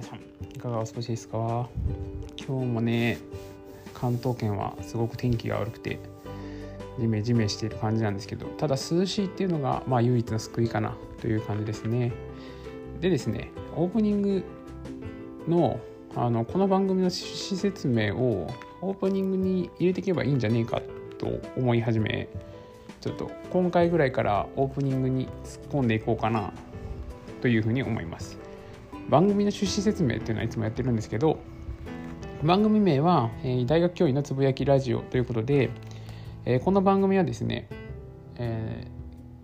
皆さんいかがお過ごしですか？今日もね関東圏はすごく天気が悪くてジメジメしている感じなんですけどただ涼しいっていうのがまあ唯一の救いかなという感じですね。でですねオープニングのあのこの番組の趣旨説明をオープニングに入れていけばいいんじゃねえかと思い始めちょっと今回ぐらいからオープニングに突っ込んでいこうかなというふうに思います。番組の趣旨説明っていうのはいつもやってるんですけど番組名は、えー、大学教員のつぶやきラジオということで、えー、この番組はですね、え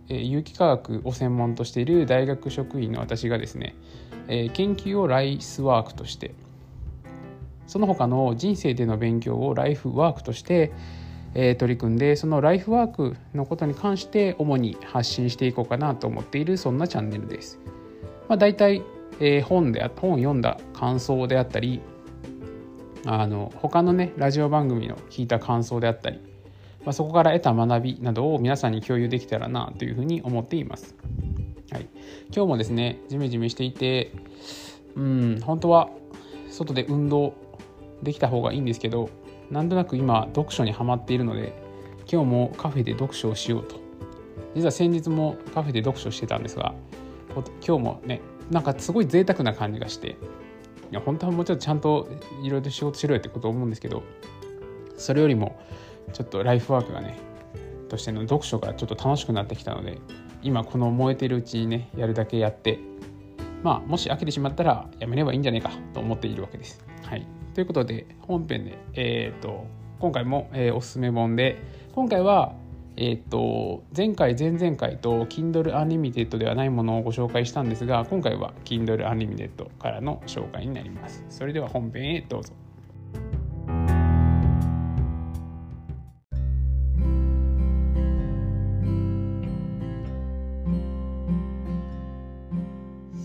ー、有機化学を専門としている大学職員の私がですね、え研究をライスワークとしてその他の人生での勉強をライフワークとして、え取り組んでそのライフワークのことに関して主に発信していこうかなと思っているそんなチャンネルです。まあ、大体、えー、本で本を読んだ感想であったりあの他のねラジオ番組の聞いた感想であったり、まあ、そこから得た学びなどを皆さんに共有できたらなというふうに思っています。はい、今日もですねジメジメしていてうん本当は外で運動できた方がいいんですけどなんとなく今読書にはまっているので今日もカフェで読書をしようと実は先日もカフェで読書してたんですが今日もねなんかすごい贅沢な感じがしていや本当はもうちょっとちゃんといろいろ仕事しろよってこと思うんですけどそれよりもちょっとライフワークがねとしての読書がちょっと楽しくなってきたので今この燃えてるうちにねやるだけやってまあもし飽きてしまったらやめればいいんじゃないかと思っているわけです。はい、ということで本編で、えーと、今回も、えー、おすすめ本で今回はえっ、と前回前々回と Kindle Unlimited ではないものをご紹介したんですが今回は Kindle Unlimited からの紹介になります。それでは本編へどうぞ。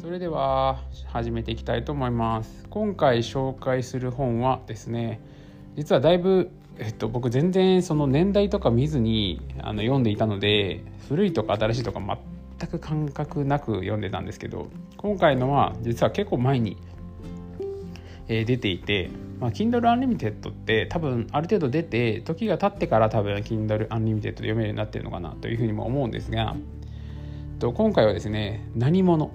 それでは始めていきたいと思います。今回紹介する本はですね実はだいぶえっと、僕全然その年代とか見ずにあの読んでいたので古いとか新しいとか全く感覚なく読んでたんですけど今回のは実は結構前に、えー、出ていて、まあ、Kindle Unlimited って多分ある程度出て時が経ってから多分 Kindle Unlimited で読めるようになってるのかなというふうにも思うんですがえっと今回はですね「何者」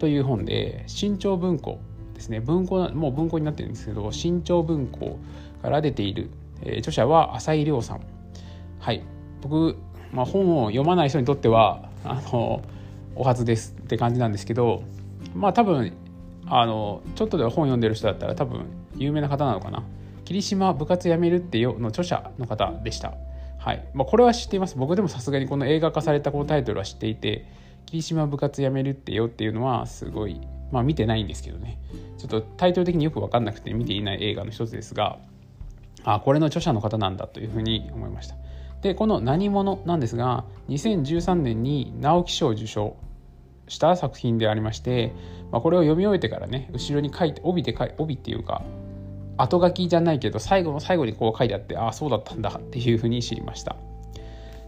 という本で新潮文庫ですね。文庫もう文庫になってるんですけど新潮文庫から出ているえー、著者は浅井亮さん。はい。僕、まあ、本を読まない人にとっては、あの、お初ですって感じなんですけど、まあ多分、あの、ちょっとでは本読んでる人だったら多分有名な方なのかな。霧島部活やめるってよの著者の方でした。はい。まあこれは知っています。僕でもさすがにこの映画化されたこのタイトルは知っていて、霧島部活やめるってよっていうのはすごい、まあ見てないんですけどね。ちょっとタイトル的によく分かんなくて見ていない映画の一つですが、あこれの著者の方なんだというふうに思いました。でこの「何者」なんですが2013年に直木賞を受賞した作品でありまして、まあ、これを読み終えてからね後ろに書いて帯で書い帯っていうか後書きじゃないけど最後の最後にこう書いてあってああそうだったんだっていうふうに知りました。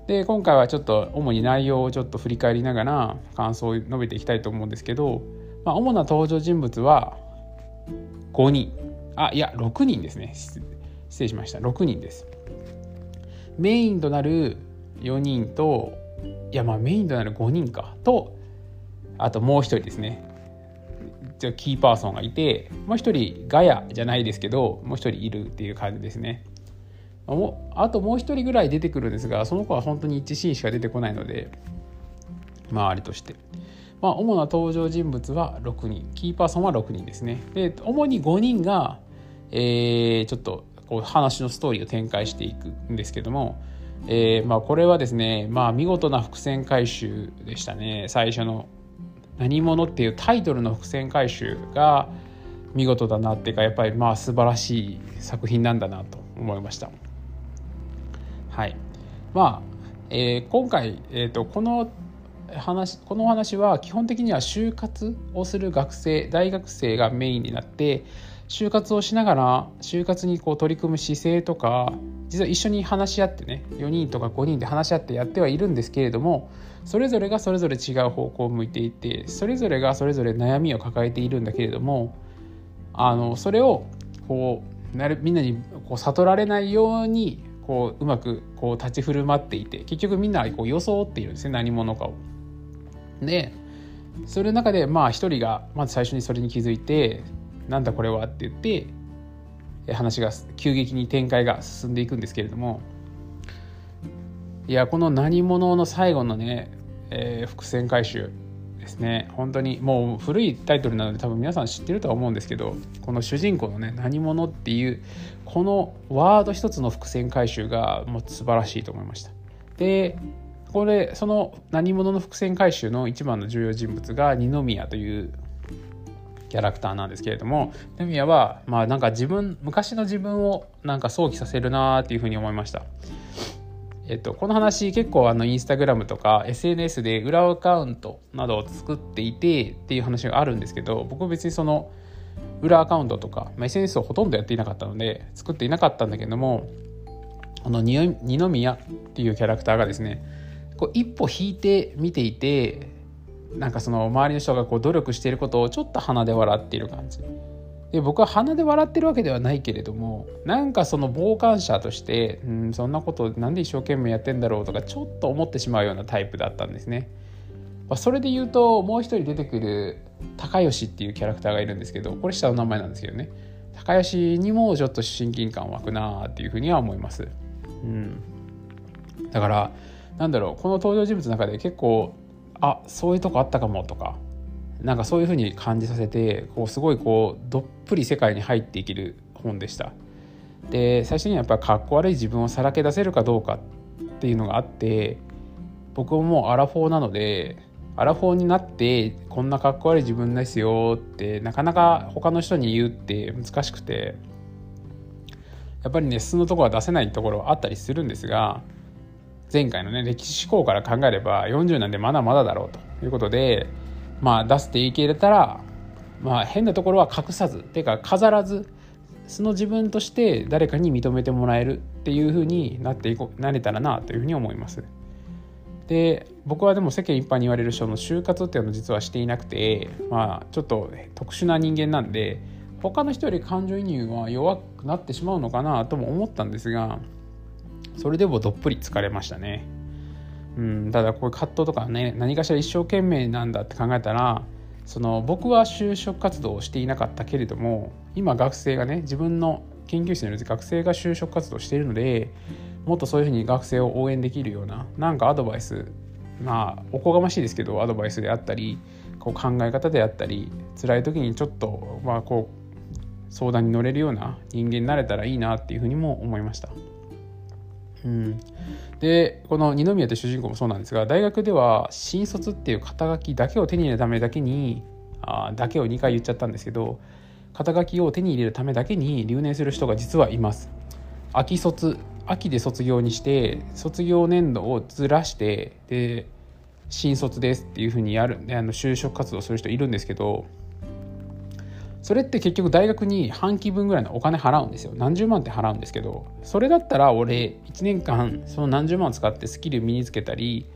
で今回はちょっと主に内容をちょっと振り返りながら感想を述べていきたいと思うんですけど、まあ、主な登場人物は5人。あいや6人ですね。失礼しました。6人です。メインとなる4人といやまあメインとなる5人か。とあともう1人ですね。じゃキーパーソンがいてもう1人ガヤじゃないですけどもう1人いるっていう感じですね。あともう1人ぐらい出てくるんですがその子は本当に1シーンしか出てこないのでまあありとして。まあ主な登場人物は6人。キーパーソンは6人ですね。で主に5人がえー、ちょっとこう話のストーリーを展開していくんですけども、えー、まあ、これはですね、まあ、見事な伏線回収でしたね最初の「何者」っていうタイトルの伏線回収が見事だなっていうかやっぱりまあ素晴らしい作品なんだなと思いました。はいまあえー、今回、えーと、この話この話は基本的には就活をする学生大学生がメインになって就活をしながら就活にこう取り組む姿勢とか実は一緒に話し合ってね4人とか5人で話し合ってやってはいるんですけれどもそれぞれがそれぞれ違う方向を向いていてそれぞれがそれぞれ悩みを抱えているんだけれどもあのそれをこうなるみんなにこう悟られないようにこううまくこう立ち振る舞っていて結局みんなこう装っているんですね何者かを。でそれの中でまあ一人がまず最初にそれに気づいて「なんだこれは」って言って話が急激に展開が進んでいくんですけれどもいやこの何者の最後のね、えー、伏線回収ですね。本当にもう古いタイトルなので多分皆さん知ってるとは思うんですけどこの主人公のね何者っていうこのワード一つの伏線回収がもう素晴らしいと思いました。でこれその何者の伏線回収の一番の重要人物が二宮というキャラクターなんですけれども二宮はまあなんか自分昔の自分をなんか想起させるなっていうふうに思いました。えっと、この話結構あのインスタグラムとか SNS で裏アカウントなどを作っていてっていう話があるんですけど僕は別にその裏アカウントとか、まあ、SNS をほとんどやっていなかったので作っていなかったんだけどもあの二宮っていうキャラクターがですねこう一歩引いて見ていてなんかその周りの人がこう努力していることをちょっと鼻で笑っている感じで僕は鼻で笑ってるわけではないけれどもなんかその傍観者としてうんそんなことなんで一生懸命やってんだろうとかちょっと思ってしまうようなタイプだったんですね。まあそれで言うともう一人出てくる高吉っていうキャラクターがいるんですけどこれ下の名前なんですけどね高吉にもちょっと親近感湧くなっていうふうには思います。うん、だからなんだろうこの登場人物の中で結構あそういうとこあったかもとかなんかそういうふうに感じさせてこうすごいこうどっぷり世界に入っていける本でした。で最初にやっぱかっこ悪い自分をさらけ出せるかどうかっていうのがあって僕ももうアラフォーなのでアラフォーになってこんなかっこ悪い自分ですよってなかなか他の人に言うって難しくてやっぱりね素のところは出せないところはあったりするんですが前回のね歴史思考から考えれば40なんでまだまだだろうということでまあ、出して言いけれたら、まあ、変なところは隠さずっていうか飾らず素の自分として誰かに認めてもらえるっていう風になっていこなれたらなというふうに思います。で僕はでも世間一般に言われる人の就活っていうのを実はしていなくてまあちょっと特殊な人間なんで他の人より感情移入は弱くなってしまうのかなとも思ったんですがそれでもどっぷり疲れましたね。うん、ただこういう葛藤とかね何かしら一生懸命なんだって考えたらその僕は就職活動をしていなかったけれども今学生がね自分の研究室にいる学生が就職活動しているのでもっとそういうふうに学生を応援できるようななんかアドバイスまあおこがましいですけどアドバイスであったりこう考え方であったり辛い時にちょっとまあこう相談に乗れるような人間になれたらいいなっていうふうにも思いました。うん、でこの二宮という主人公もそうなんですが大学では新卒っていう肩書きだけを手に入れるためだけにあだけを2回言っちゃったんですけど肩書きを手に入れるためだけに留年する人が実はいます。秋卒秋で卒業にして卒業年度をずらしてで新卒ですっていうふうにやるあの就職活動する人いるんですけどそれって結局大学に半期分ぐらいのお金払うんですよ。何十万って払うんですけどそれだったら俺1年間その何十万を使ってスキル身につけたり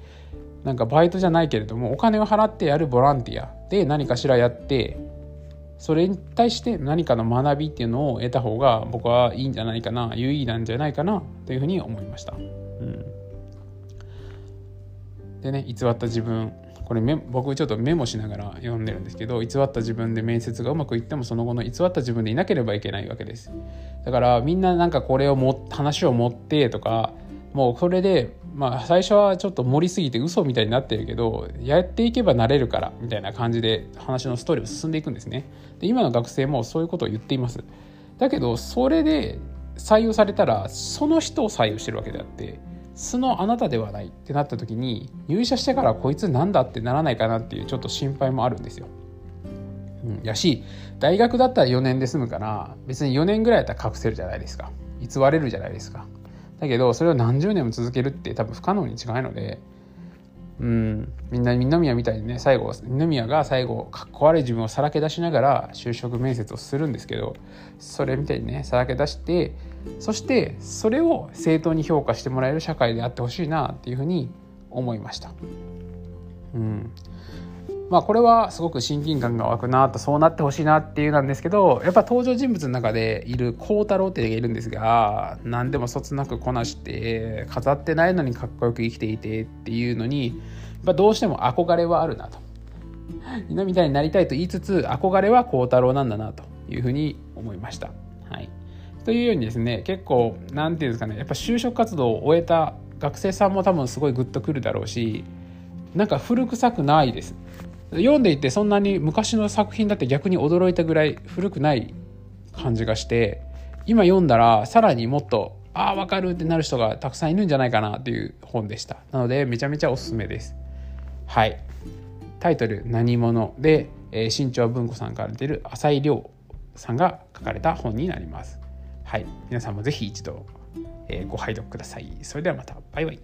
なんかバイトじゃないけれどもお金を払ってやるボランティアで何かしらやってそれに対して何かの学びっていうのを得た方が僕はいいんじゃないかな有意義なんじゃないかなというふうに思いました。うん、でね偽った自分。これ僕ちょっとメモしながら読んでるんですけど偽った自分で面接がうまくいってもその後の偽った自分でいなければいけないわけです。だからみんななんかこれをも話を持ってとかもうこれでまあ最初はちょっと盛りすぎて嘘みたいになってるけどやっていけばなれるからみたいな感じで話のストーリーを進んでいくんですね。で今の学生もそういうことを言っています。だけどそれで採用されたらその人を採用してるわけであって素のあなたではないってなった時に入社してからこいつなんだってならないかなっていうちょっと心配もあるんですよ。うん、やし大学だったら4年で済むから別に4年ぐらいだったら隠せるじゃないですか偽れるじゃないですかだけどそれを何十年も続けるって多分不可能に違いのでうん、みんな二宮みたいにね最後二宮が最後かっこ悪い自分をさらけ出しながら就職面接をするんですけどそれみたいにねさらけ出してそしてそれを正当に評価してもらえる社会であってほしいなっていうふうに思いました。うんまあこれはすごく親近感が湧くなとそうなってほしいなっていうなんですけどやっぱ登場人物の中でいる孝太郎っていうのがいるんですが何でもそつなくこなして飾ってないのにかっこよく生きていてっていうのにやっぱどうしても憧れはあるなと。今みたいになりたいと言いつつ憧れは孝太郎なんだなというふうに思いました。はい、というようにですね結構何て言うんですかねやっぱ就職活動を終えた学生さんも多分すごいグッとくるだろうしなんか古臭くないです。読んでいてそんなに昔の作品だって逆に驚いたぐらい古くない感じがして今読んだらさらにもっとああ分かるってなる人がたくさんいるんじゃないかなという本でした。なのでめちゃめちゃおすすめです。はい。タイトル「何者？で」で、新潮文庫さんから出る浅井亮さんが書かれた本になります。はい。皆さんもぜひ一度、えご拝読ください。それではまた。バイバイ。